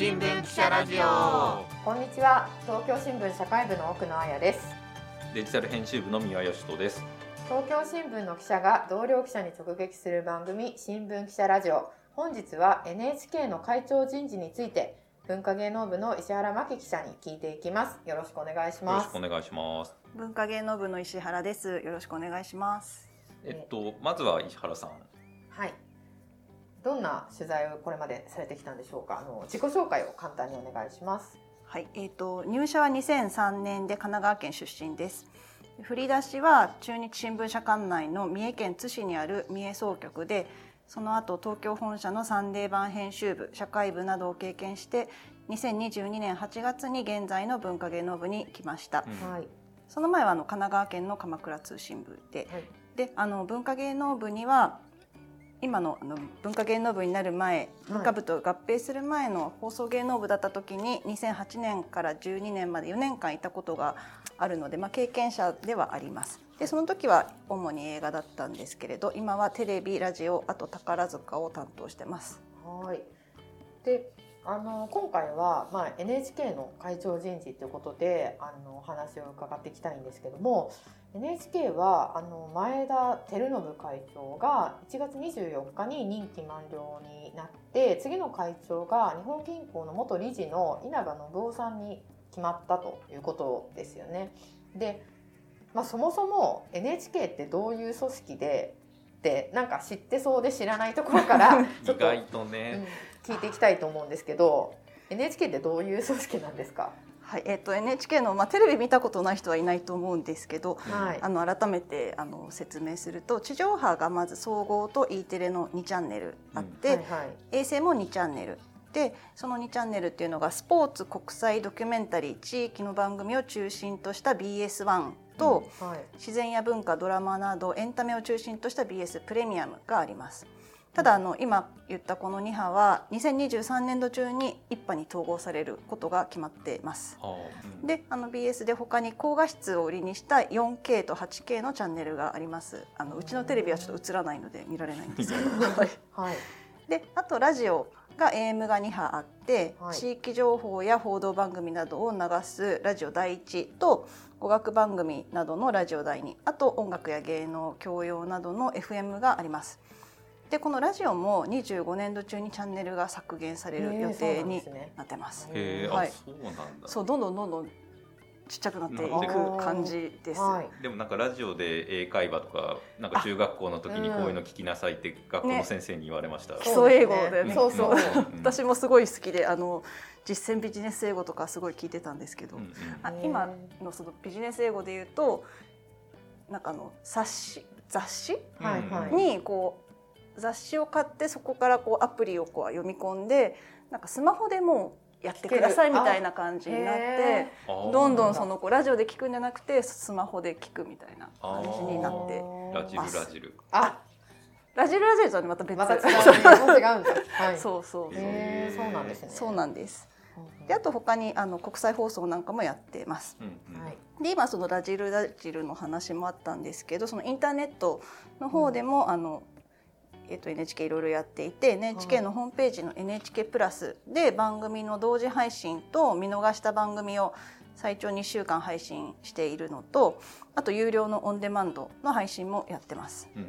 新聞記者ラジオ。こんにちは。東京新聞社会部の奥野彩です。デジタル編集部の宮義人です。東京新聞の記者が同僚記者に直撃する番組新聞記者ラジオ。本日は NHK の会長人事について文化芸能部の石原真希記者に聞いていきます。よろしくお願いしよろますしくお願いします。文化芸能部の石原です。よろしくお願いします。えっとまずは石原さん。はいどんな取材をこれまでされてきたんでしょうか？あの自己紹介を簡単にお願いします。はい、えっ、と入社は2003年で神奈川県出身です。振り出しは中日新聞社管内の三重県津市にある三重総局で、その後東京本社のサンデー版編集部、社会部などを経験して、2022年8月に現在の文化芸能部に来ました。うん。はい。その前はあの神奈川県の鎌倉通信部で、はい。であの文化芸能部には今のあの文化芸能部になる前、文化部と合併する前の放送芸能部だった時に2008年から12年まで4年間いたことがあるので、まあ、経験者ではあります。でその時は主に映画だったんですけれど今はテレビラジオあと宝塚を担当してます。はい。で、あの今回はまあ NHK の会長人事ということであのお話を伺っていきたいんですけども、NHK はあの前田照信会長が1月24日に任期満了になって、次の会長が日本銀行の元理事の稲葉信夫さんに決まったということですよね。で、まあそもそも NHK ってどういう組織で。ってなんか知ってそうで知らないところから 意外とね、うん聞いていきたいと思うんですけど NHK ってどういう組織なんですか、はいえっと NHK の、まあ、テレビ見たことない人はいないと思うんですけど、はい。あの改めてあの説明すると地上波がまず総合と E テレの2チャンネルあって、はいはい。衛星も2チャンネル。でその2チャンネルっていうのがスポーツ国際ドキュメンタリー地域の番組を中心とした BS1 と、はい。自然や文化ドラマなどエンタメを中心とした BS プレミアムがあります。ただあの今言ったこの2波は2023年度中に1波に統合されることが決まっています。はあうん。であの BS で他に高画質を売りにした 4K と 8K のチャンネルがあります。あのうちのテレビはちょっと映らないので見られないんです。けど、はい。はい。であとラジオが AM が2波あって、はい。地域情報や報道番組などを流すラジオ第1と語学番組などのラジオ第2あと音楽や芸能教養などの FM があります。でこのラジオも25年度中にチャンネルが削減される予定になってます。へえ、はい。あそうなんだ。そうどんどんどんどんちっちゃくなっていく感じです。はい。でもなんかラジオで英会話とかなんか中学校の時にこういうの聞きなさいって学校の先生に言われました、基礎英語で。ね。そうそう。うん。私もすごい好きであの実践ビジネス英語とかすごい聞いてたんですけど、うんうん。あ今のそのビジネス英語で言うとなんかあの冊子雑誌はいはい。にこう雑誌を買ってそこからこうアプリをこう読み込んでなんかスマホでもうやってくださいみたいな感じになっへてどんどんそのこうラジオで聞くんじゃなくてスマホで聞くみたいな感じになってラジルラジル。あ。ラジルラジルとはまた別。また違う。はい。そうそう。そうそうなんですね。そうなんです。であと他にあの国際放送なんかもやってます。うんうん。はい。で今そのラジルラジルの話もあったんですけどそのインターネットの方でも、あのえっと NHK いろいろやっていて NHK のホームページの NHK プラスで番組の同時配信と見逃した番組を最長2週間配信しているのとあと有料のオンデマンドの配信もやってます。うん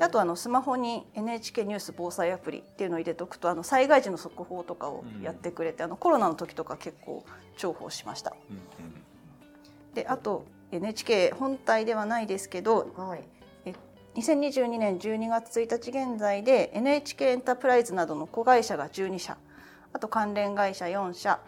あとあのスマホに NHK ニュース防災アプリっていうのを入れておくとあの災害時の速報とかをやってくれて、あのコロナの時とか結構重宝しました。うんであと NHK 本体ではないですけどはい2022年12月1日現在で NHK エンタープライズなどの子会社が12社。あと関連会社4社。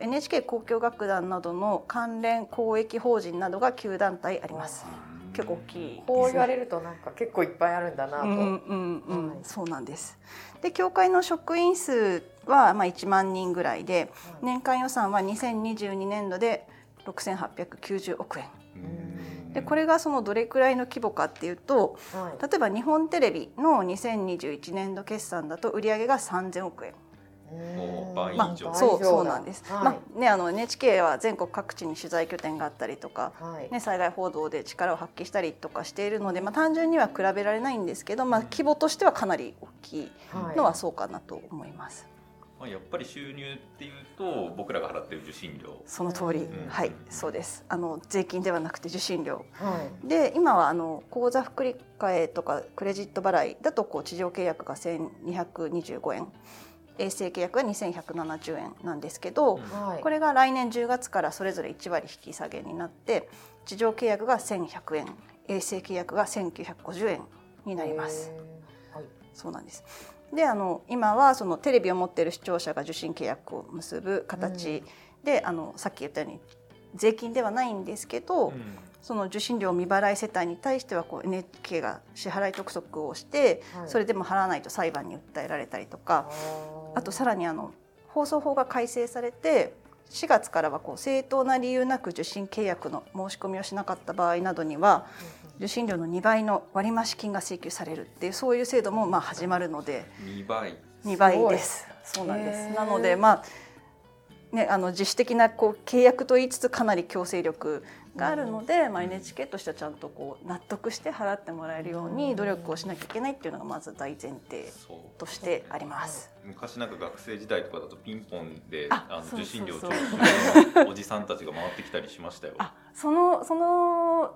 NHK 交響楽団などの関連公益法人などが9団体あります。うん結構大きいですね。こう言われるとなんか結構いっぱいあるんだなと、うんうんうん、はい。そうなんです。で協会の職員数はまあ1万人ぐらいで年間予算は2022年度で6890億円。うんでこれがそのどれくらいの規模かっていうとはい。例えば日本テレビの2021年度決算だと売上が3000億円。もう倍以まあ上、そうそうなんです、はい。まあね、あの NHK は全国各地に取材拠点があったりとか、はい。ね、災害報道で力を発揮したりとかしているので、まあ、単純には比べられないんですけど、まあ、規模としてはかなり大きいのはそうかなと思います。まあ、やっぱり収入っていうと僕らが払ってる受信料。その通り、うん。はい。そうです。あの税金ではなくて受信料。はい。で今はあの口座振り替えとかクレジット払いだとこう地上契約が1225円。衛星契約が2170円なんですけど、うん。はい。これが来年10月からそれぞれ1割引き下げになって地上契約が1100円。衛星契約が1950円になります。はい。そうなんですであの今はそのテレビを持っている視聴者が受信契約を結ぶ形。で、あのさっき言ったように税金ではないんですけど、うん。その受信料未払い世帯に対してはこう NHK が支払い督促をして、はい。それでも払わないと裁判に訴えられたりとか、あとさらにあの放送法が改正されて4月からはこう正当な理由なく受信契約の申し込みをしなかった場合などには受信料の2倍の割増金が請求されるっていうそういう制度もまあ始まるので。2倍。2倍です。そうなんです。なのでまあね、あの自主的なこう契約と言いつつかなり強制力があるので、まあ、NHK としてはちゃんとこう納得して払ってもらえるように努力をしなきゃいけないっていうのがまず大前提としてあります。昔なんか学生時代とかだとピンポンでああの受信料徴収のおじさんたちが回ってきたりしましたよ。あそのその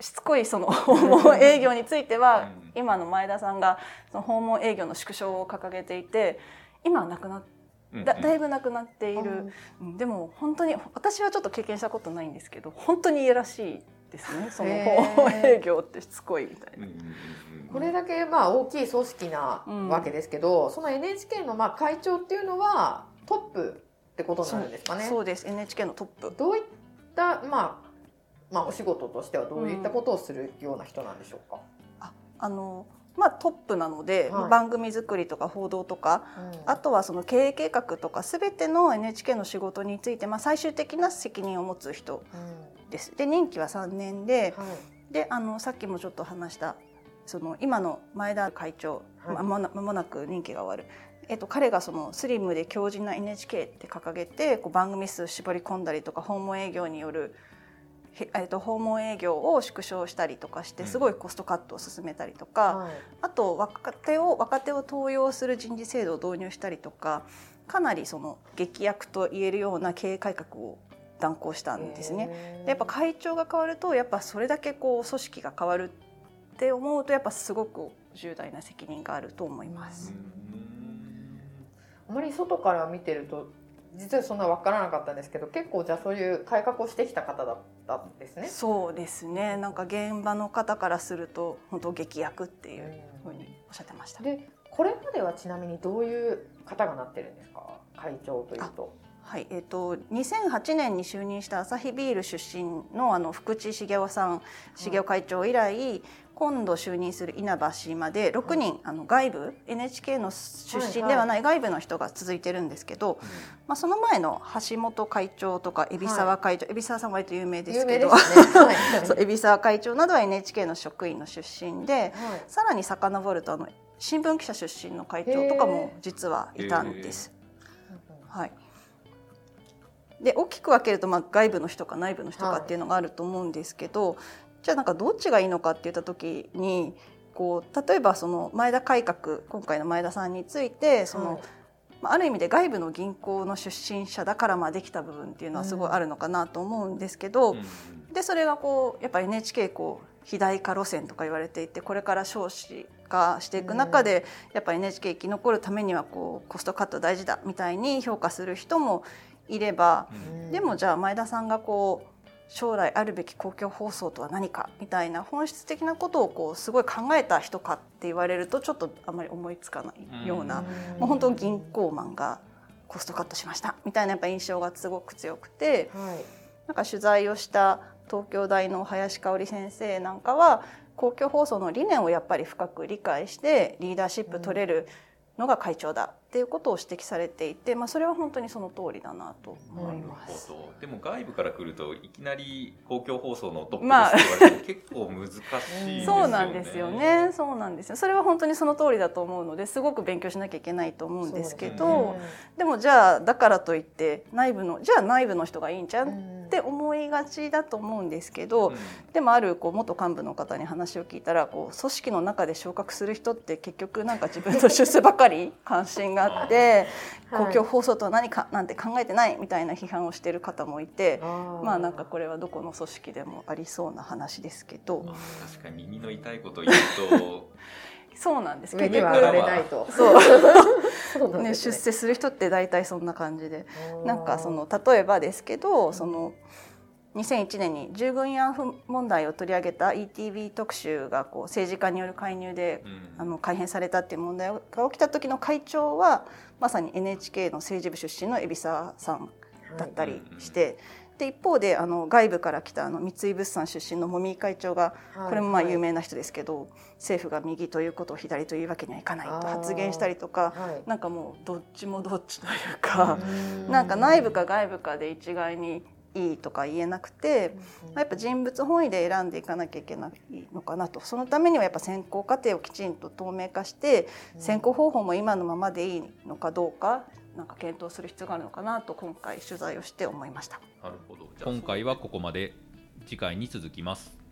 しつこいその 訪問営業については、うん。今の前田さんがその訪問営業の縮小を掲げていて今はなくなだだいぶなくなっている、うんうんでも本当に私はちょっと経験したことないんですけど本当にいやらしいですね。その訪問営業ってしつこいみたいな。うんうんうんうん。これだけまあ大きい組織なわけですけど、その NHK のまあ会長っていうのはトップってことになるんですかね。そうです。NHK のトップ。どういったまあまあお仕事としてはどういったことをするような人なんでしょうか？あのまあトップなので、はい番組作りとか報道とかうんあとはその経営計画とか全ての NHK の仕事について、まあ、最終的な責任を持つ人うんです。で任期は3年ではいであのさっきもちょっと話したその今の前田会長はいまもな間もなく任期が終わる。えっと、彼がそのスリムで強靭な NHK って掲げてこう番組数絞り込んだりとか訪問営業による、へえっと、訪問営業を縮小したりとかしてうんすごいコストカットを進めたりとか、はいあと若手を若手を登用する人事制度を導入したりとかかなりその劇薬と言えるような経営改革を断行したんですね。でやっぱ会長が変わるとやっぱそれだけこう組織が変わるって思うとやっぱすごく重大な責任があると思います。あまり外から見てると実はそんな分からなかったんですけど結構じゃあそういう改革をしてきた方だったんですね。そうですねなんか現場の方からすると本当劇薬っていうふうにおっしゃってました。でこれまではちなみにどういう方がなってるんですか？会長というと。はいえー、と2008年に就任したアサヒビール出身のあの福地茂雄さん茂雄会長以来、今度就任する稲葉氏まで6人、あの外部 NHK の出身ではない外部の人が続いてるんですけど、まあ、その前の橋本会長とか海老沢会長、海老沢さんは割と有名ですけどね。海老沢会長などは NHK の職員の出身ではい。さらに遡るとあの新聞記者出身の会長とかも実はいたんです。はい、で大きく分けると、まあ、外部の人か内部の人かっていうのがあると思うんですけど、じゃあなんかどっちがいいのかって言った時にこう例えばその前田改革今回の前田さんについてその、はいまあ、ある意味で外部の銀行の出身者だからまあできた部分っていうのはすごいあるのかなと思うんですけど、うんうん。でそれがこうやっぱ NHK こう肥大化路線とか言われていてこれから少子化していく中で、やっぱ NHK 生き残るためにはこうコストカット大事だみたいに評価する人もいれば、うん。でもじゃあ前田さんがこう将来あるべき公共放送とは何かみたいな本質的なことをこうすごい考えた人かって言われるとちょっとあんまり思いつかないような、うん。もう本当銀行マンがコストカットしましたみたいなやっぱ印象がすごく強くて。はい。なんか取材をした東京大の林香織先生なんかは公共放送の理念をやっぱり深く理解してリーダーシップ取れるのが会長だっていうことを指摘されていて、まあ、それは本当にその通りだなと思います。なるほどでも外部から来るといきなり公共放送のトップですって言まあわれても結構難しいですよね。そうなんですよね。そうなんですよ。それは本当にその通りだと思うのですごく勉強しなきゃいけないと思うんですけど、そうでもじゃあだからといって内部のじゃあ内部の人がいいんじゃんって思いがちだと思うんですけど、うんでもあるこう元幹部の方に話を聞いたらこう組織の中で昇格する人って結局なんか自分の出世ばかり関心があって、はい。公共放送とは何かなんて考えてないみたいな批判をしている方もいて、まあなんかこれはどこの組織でもありそうな話ですけど、うん確かに耳の痛いこと言うと そうなんです。上結局れないと。そう。ね、ね出世する人って大体そんな感じで。なんかその例えばですけどその2001年に従軍慰安婦問題を取り上げた ETV 特集がこう政治家による介入でうん。あの改編されたっていう問題が起きた時の会長はまさに NHK の政治部出身の海老沢さんだったりして、で一方であの外部から来たあの三井物産出身の茂木会長がはい。これもまあ有名な人ですけど、政府が右ということを左というわけにはいかないと発言したりとかはい。なんかもうどっちもどっちというか、うん。なんか内部か外部かで一概にいいとか言えなくて、やっぱ人物本位で選んでいかなきゃいけないのかなと。そのためにはやっぱ選考過程をきちんと透明化して選考方法も今のままでいいのかどうかなんか検討する必要があるのかなと今回取材をして思いました。なるほど。じゃあ今回はここまで。次回に続きます